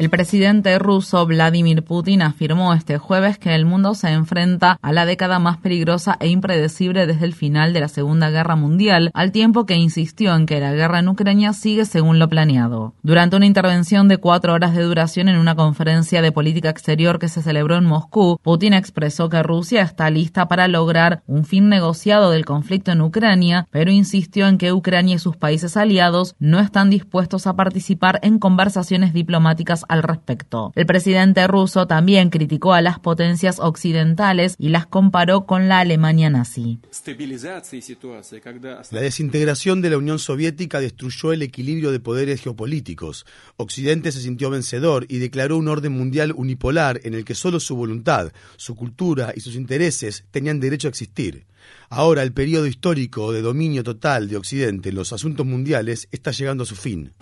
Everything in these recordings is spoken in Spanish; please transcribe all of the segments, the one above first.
El presidente ruso Vladimir Putin afirmó este jueves que el mundo se enfrenta a la década más peligrosa e impredecible desde el final de la Segunda Guerra Mundial, al tiempo que insistió en que la guerra en Ucrania sigue según lo planeado. Durante una intervención de cuatro horas de duración en una conferencia de política exterior que se celebró en Moscú, Putin expresó que Rusia está lista para lograr un fin negociado del conflicto en Ucrania, pero insistió en que Ucrania y sus países aliados no están dispuestos a participar en conversaciones diplomáticas al respecto. El presidente ruso también criticó a las potencias occidentales y las comparó con la Alemania nazi. La desintegración de la Unión Soviética destruyó el equilibrio de poderes geopolíticos. Occidente se sintió vencedor y declaró un orden mundial unipolar en el que solo su voluntad, su cultura y sus intereses tenían derecho a existir. Ahora el periodo histórico de dominio total de Occidente en los asuntos mundiales está llegando a su fin.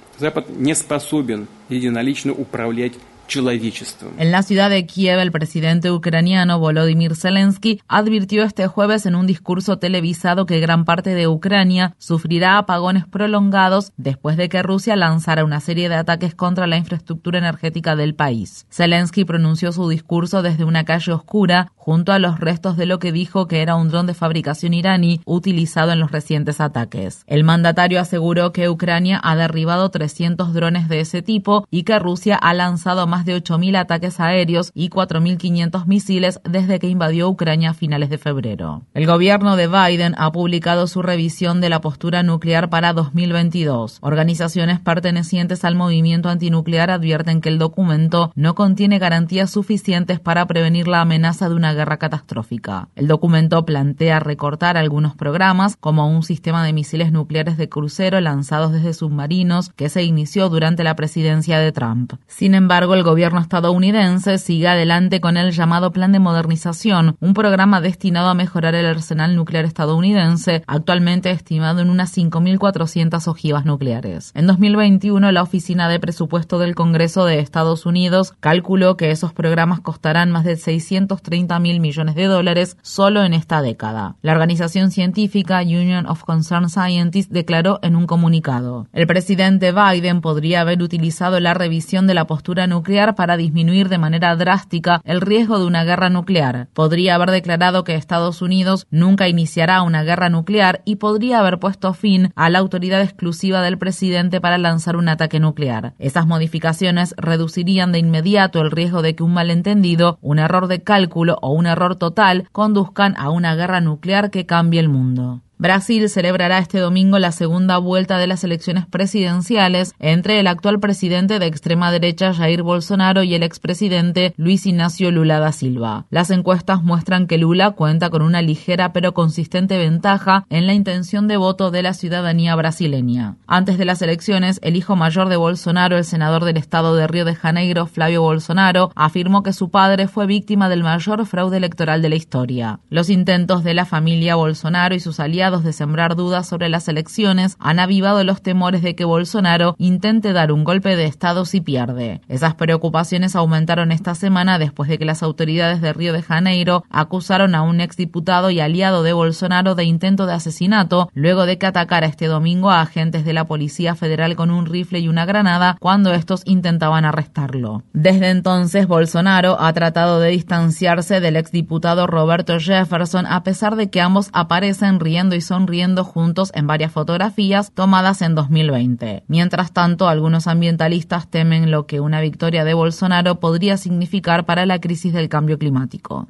En la ciudad de Kiev, el presidente ucraniano Volodymyr Zelensky advirtió este jueves en un discurso televisado que gran parte de Ucrania sufrirá apagones prolongados después de que Rusia lanzara una serie de ataques contra la infraestructura energética del país. Zelensky pronunció su discurso desde una calle oscura junto a los restos de lo que dijo que era un dron de fabricación iraní utilizado en los recientes ataques. El mandatario aseguró que Ucrania ha derribado 300 drones de ese tipo y que Rusia ha lanzado más de 8.000 ataques aéreos y 4.500 misiles desde que invadió Ucrania a finales de febrero. El gobierno de Biden ha publicado su revisión de la postura nuclear para 2022. Organizaciones pertenecientes al movimiento antinuclear advierten que el documento no contiene garantías suficientes para prevenir la amenaza de una guerra catastrófica. El documento plantea recortar algunos programas, como un sistema de misiles nucleares de crucero lanzados desde submarinos que se inició durante la presidencia de Trump. Sin embargo, el gobierno estadounidense sigue adelante con el llamado Plan de Modernización, un programa destinado a mejorar el arsenal nuclear estadounidense, actualmente estimado en unas 5.400 ojivas nucleares. En 2021, la Oficina de Presupuesto del Congreso de Estados Unidos calculó que esos programas costarán más de 630 mil millones de dólares solo en esta década. La organización científica Union of Concerned Scientists declaró en un comunicado: El presidente Biden podría haber utilizado la revisión de la postura nuclear para disminuir de manera drástica el riesgo de una guerra nuclear. Podría haber declarado que Estados Unidos nunca iniciará una guerra nuclear y podría haber puesto fin a la autoridad exclusiva del presidente para lanzar un ataque nuclear. Esas modificaciones reducirían de inmediato el riesgo de que un malentendido, un error de cálculo o un error total conduzcan a una guerra nuclear que cambie el mundo. Brasil celebrará este domingo la segunda vuelta de las elecciones presidenciales entre el actual presidente de extrema derecha Jair Bolsonaro y el expresidente Luis Ignacio Lula da Silva. Las encuestas muestran que Lula cuenta con una ligera pero consistente ventaja en la intención de voto de la ciudadanía brasileña. Antes de las elecciones, el hijo mayor de Bolsonaro, el senador del estado de Río de Janeiro, Flavio Bolsonaro, afirmó que su padre fue víctima del mayor fraude electoral de la historia. Los intentos de la familia Bolsonaro y sus aliados de sembrar dudas sobre las elecciones han avivado los temores de que Bolsonaro intente dar un golpe de Estado si pierde. Esas preocupaciones aumentaron esta semana después de que las autoridades de Río de Janeiro acusaron a un exdiputado y aliado de Bolsonaro de intento de asesinato luego de que atacara este domingo a agentes de la Policía Federal con un rifle y una granada cuando estos intentaban arrestarlo. Desde entonces, Bolsonaro ha tratado de distanciarse del exdiputado Roberto Jefferson a pesar de que ambos aparecen riendo y sonriendo juntos en varias fotografías tomadas en 2020. Mientras tanto, algunos ambientalistas temen lo que una victoria de Bolsonaro podría significar para la crisis del cambio climático.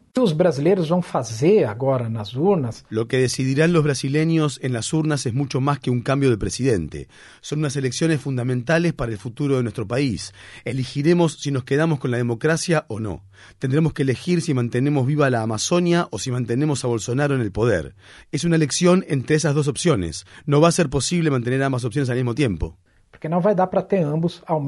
Lo que decidirán los brasileños en las urnas es mucho más que un cambio de presidente. Son unas elecciones fundamentales para el futuro de nuestro país. Elegiremos si nos quedamos con la democracia o no. Tendremos que elegir si mantenemos viva la Amazonia o si mantenemos a Bolsonaro en el poder. Es una elección entre esas dos opciones. No va a ser posible mantener ambas opciones al mismo tiempo. Porque no va a dar para tener ambos al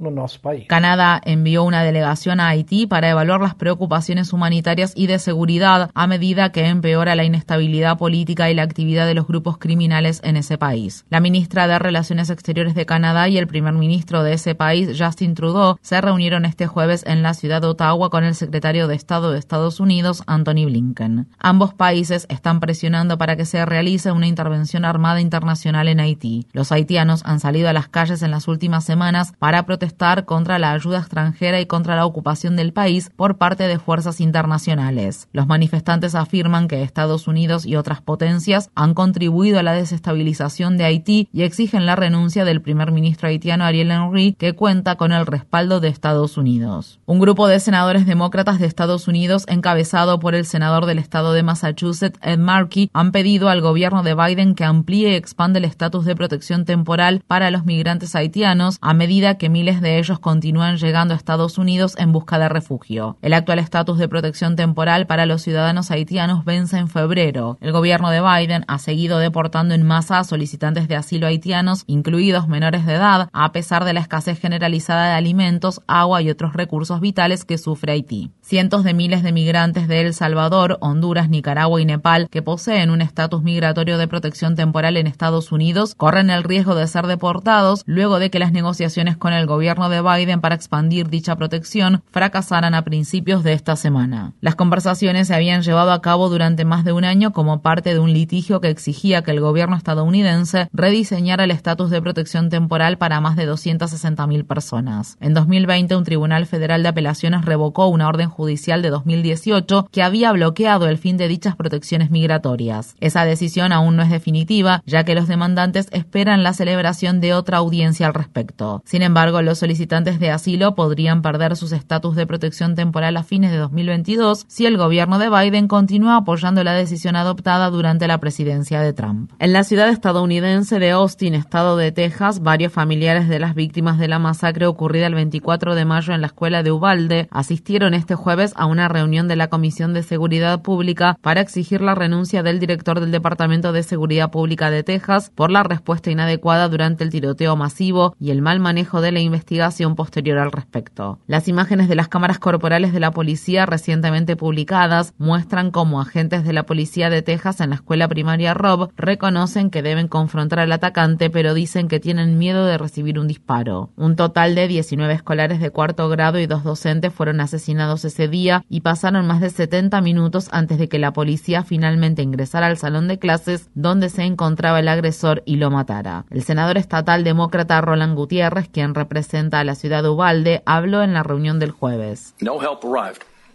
tiempo país. Canadá envió una delegación a Haití para evaluar las preocupaciones humanitarias y de seguridad a medida que empeora la inestabilidad política y la actividad de los grupos criminales en ese país. La ministra de Relaciones Exteriores de Canadá y el primer ministro de ese país, Justin Trudeau, se reunieron este jueves en la ciudad de Ottawa con el secretario de Estado de Estados Unidos, Anthony Blinken. Ambos países están presionando para que se realice una intervención armada internacional en Haití. Los haitianos han salido a las calles en las últimas semanas para protestar contra la ayuda extranjera y contra la ocupación del país por parte de fuerzas internacionales. Los manifestantes afirman que Estados Unidos y otras potencias han contribuido a la desestabilización de Haití y exigen la renuncia del primer ministro haitiano Ariel Henry, que cuenta con el respaldo de Estados Unidos. Un grupo de senadores demócratas de Estados Unidos, encabezado por el senador del estado de Massachusetts, Ed Markey, han pedido al gobierno de Biden que amplíe y expande el estatus de protección temporal para los migrantes haitianos a medida que miles de ellos continúan llegando a Estados Unidos en busca de refugio. El actual estatus de protección temporal para los ciudadanos haitianos vence en febrero. El gobierno de Biden ha seguido deportando en masa a solicitantes de asilo haitianos, incluidos menores de edad, a pesar de la escasez generalizada de alimentos, agua y otros recursos vitales que sufre Haití. Cientos de miles de migrantes de El Salvador, Honduras, Nicaragua y Nepal, que poseen un estatus migratorio de protección temporal en Estados Unidos, corren el riesgo de ser deportados luego de que las negociaciones con el gobierno de Biden para expandir dicha protección fracasaran a principios de esta semana. Las conversaciones se habían llevado a cabo durante más de un año como parte de un litigio que exigía que el gobierno estadounidense rediseñara el estatus de protección temporal para más de 260.000 personas. En 2020, un tribunal federal de apelaciones revocó una orden judicial de 2018 que había bloqueado el fin de dichas protecciones migratorias. Esa decisión aún no es definitiva, ya que los demandantes esperan la celebración de otra audiencia al respecto. Sin embargo, los solicitantes de asilo podrían perder sus estatus de protección temporal a fines de 2022 si el gobierno de Biden continúa apoyando la decisión adoptada durante la presidencia de Trump. En la ciudad estadounidense de Austin, estado de Texas, varios familiares de las víctimas de la masacre ocurrida el 24 de mayo en la escuela de Ubalde asistieron este jueves a una reunión de la Comisión de Seguridad Pública para exigir la renuncia del director del Departamento de Seguridad Pública de Texas por la respuesta inadecuada durante el tiroteo masivo y el mal manejo de la investigación investigación posterior al respecto. Las imágenes de las cámaras corporales de la policía recientemente publicadas muestran cómo agentes de la policía de Texas en la escuela primaria Rob reconocen que deben confrontar al atacante, pero dicen que tienen miedo de recibir un disparo. Un total de 19 escolares de cuarto grado y dos docentes fueron asesinados ese día y pasaron más de 70 minutos antes de que la policía finalmente ingresara al salón de clases donde se encontraba el agresor y lo matara. El senador estatal demócrata Roland Gutiérrez, quien representa a la ciudad de Ubalde, habló en la reunión del jueves.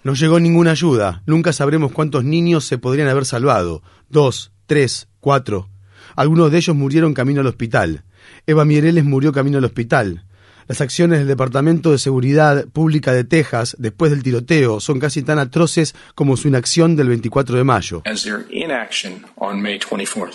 No llegó ninguna ayuda. Nunca sabremos cuántos niños se podrían haber salvado. Dos, tres, cuatro. Algunos de ellos murieron camino al hospital. Eva Mireles murió camino al hospital. Las acciones del Departamento de Seguridad Pública de Texas después del tiroteo son casi tan atroces como su inacción del 24 de mayo.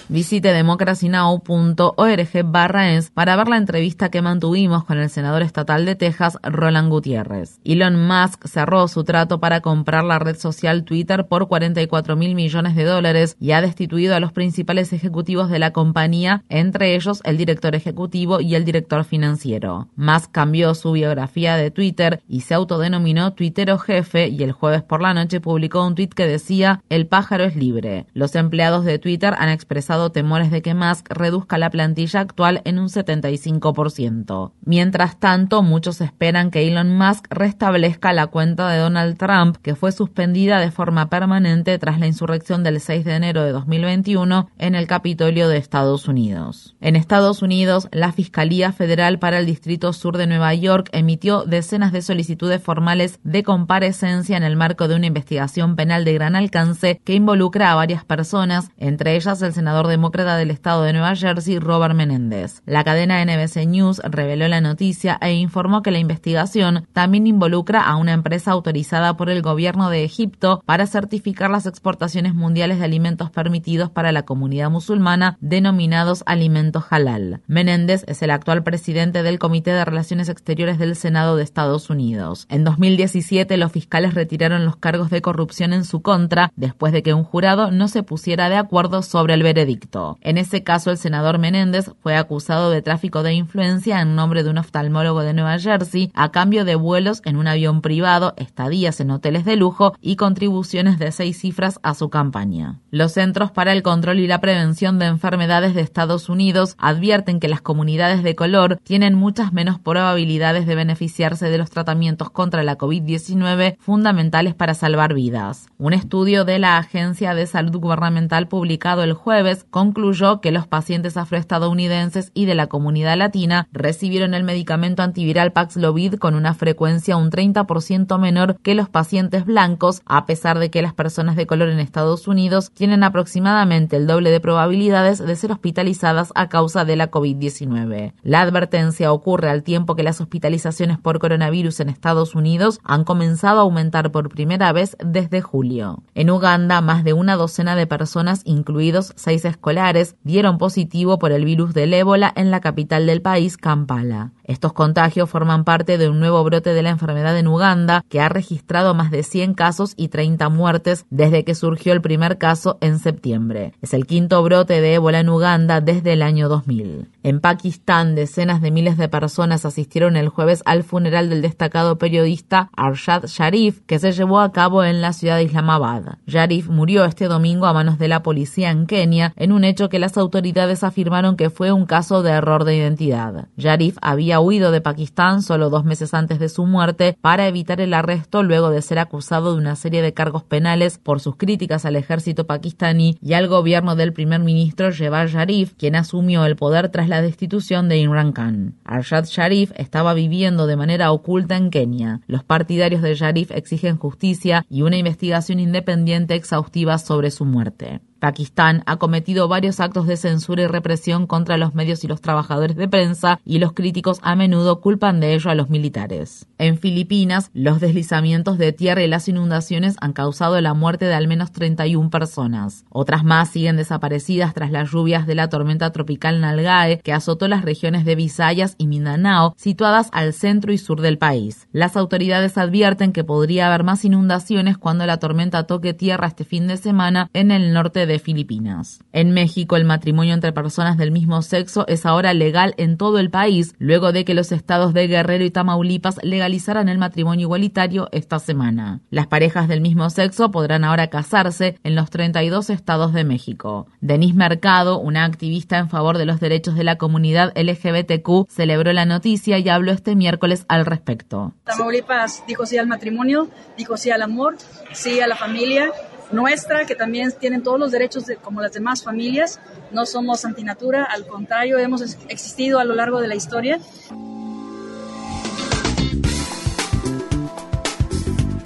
Visite democracynow.org barra es para ver la entrevista que mantuvimos con el senador estatal de Texas, Roland Gutiérrez. Elon Musk cerró su trato para comprar la red social Twitter por 44 mil millones de dólares y ha destituido a los principales ejecutivos de la compañía, entre ellos el director ejecutivo y el director financiero cambió su biografía de Twitter y se autodenominó tuitero jefe y el jueves por la noche publicó un tuit que decía El pájaro es libre. Los empleados de Twitter han expresado temores de que Musk reduzca la plantilla actual en un 75%. Mientras tanto, muchos esperan que Elon Musk restablezca la cuenta de Donald Trump, que fue suspendida de forma permanente tras la insurrección del 6 de enero de 2021 en el Capitolio de Estados Unidos. En Estados Unidos, la Fiscalía Federal para el Distrito Sur de Nueva York emitió decenas de solicitudes formales de comparecencia en el marco de una investigación penal de gran alcance que involucra a varias personas, entre ellas el senador demócrata del estado de Nueva Jersey, Robert Menéndez. La cadena NBC News reveló la noticia e informó que la investigación también involucra a una empresa autorizada por el gobierno de Egipto para certificar las exportaciones mundiales de alimentos permitidos para la comunidad musulmana denominados alimentos halal. Menéndez es el actual presidente del Comité de Relaciones Exteriores del Senado de Estados Unidos. En 2017 los fiscales retiraron los cargos de corrupción en su contra después de que un jurado no se pusiera de acuerdo sobre el veredicto. En ese caso el senador Menéndez fue acusado de tráfico de influencia en nombre de un oftalmólogo de Nueva Jersey a cambio de vuelos en un avión privado, estadías en hoteles de lujo y contribuciones de seis cifras a su campaña. Los Centros para el Control y la Prevención de Enfermedades de Estados Unidos advierten que las comunidades de color tienen muchas menos probabilidades de beneficiarse de los tratamientos contra la COVID-19 fundamentales para salvar vidas. Un estudio de la Agencia de Salud Gubernamental publicado el jueves concluyó que los pacientes afroestadounidenses y de la comunidad latina recibieron el medicamento antiviral Paxlovid con una frecuencia un 30% menor que los pacientes blancos, a pesar de que las personas de color en Estados Unidos tienen aproximadamente el doble de probabilidades de ser hospitalizadas a causa de la COVID-19. La advertencia ocurre al tiempo que las hospitalizaciones por coronavirus en Estados Unidos han comenzado a aumentar por primera vez desde julio. En Uganda, más de una docena de personas, incluidos seis escolares, dieron positivo por el virus del ébola en la capital del país, Kampala. Estos contagios forman parte de un nuevo brote de la enfermedad en Uganda, que ha registrado más de 100 casos y 30 muertes desde que surgió el primer caso en septiembre. Es el quinto brote de ébola en Uganda desde el año 2000. En Pakistán, decenas de miles de personas asistieron el jueves al funeral del destacado periodista Arshad Sharif, que se llevó a cabo en la ciudad de Islamabad. Sharif murió este domingo a manos de la policía en Kenia, en un hecho que las autoridades afirmaron que fue un caso de error de identidad. Sharif había huido de Pakistán solo dos meses antes de su muerte para evitar el arresto luego de ser acusado de una serie de cargos penales por sus críticas al ejército pakistaní y al gobierno del primer ministro Jebal Sharif, quien asumió el poder tras la destitución de Imran Khan. Arshad Sharif estaba viviendo de manera oculta en Kenia. Los partidarios de Sharif exigen justicia y una investigación independiente exhaustiva sobre su muerte. Pakistán ha cometido varios actos de censura y represión contra los medios y los trabajadores de prensa y los críticos a menudo culpan de ello a los militares. En Filipinas, los deslizamientos de tierra y las inundaciones han causado la muerte de al menos 31 personas. Otras más siguen desaparecidas tras las lluvias de la tormenta tropical Nalgae que azotó las regiones de Visayas y Mindanao, situadas al centro y sur del país. Las autoridades advierten que podría haber más inundaciones cuando la tormenta toque tierra este fin de semana en el norte de de Filipinas. En México, el matrimonio entre personas del mismo sexo es ahora legal en todo el país, luego de que los estados de Guerrero y Tamaulipas legalizaran el matrimonio igualitario esta semana. Las parejas del mismo sexo podrán ahora casarse en los 32 estados de México. Denise Mercado, una activista en favor de los derechos de la comunidad LGBTQ, celebró la noticia y habló este miércoles al respecto. Tamaulipas dijo sí al matrimonio, dijo sí al amor, sí a la familia nuestra, que también tienen todos los derechos como las demás familias. No somos antinatura, al contrario, hemos existido a lo largo de la historia.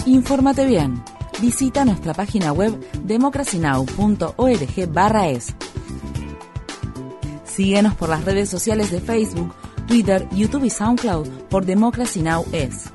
Infórmate bien. Visita nuestra página web democracynow.org/es. Síguenos por las redes sociales de Facebook, Twitter, YouTube y SoundCloud por Democracy Now! es.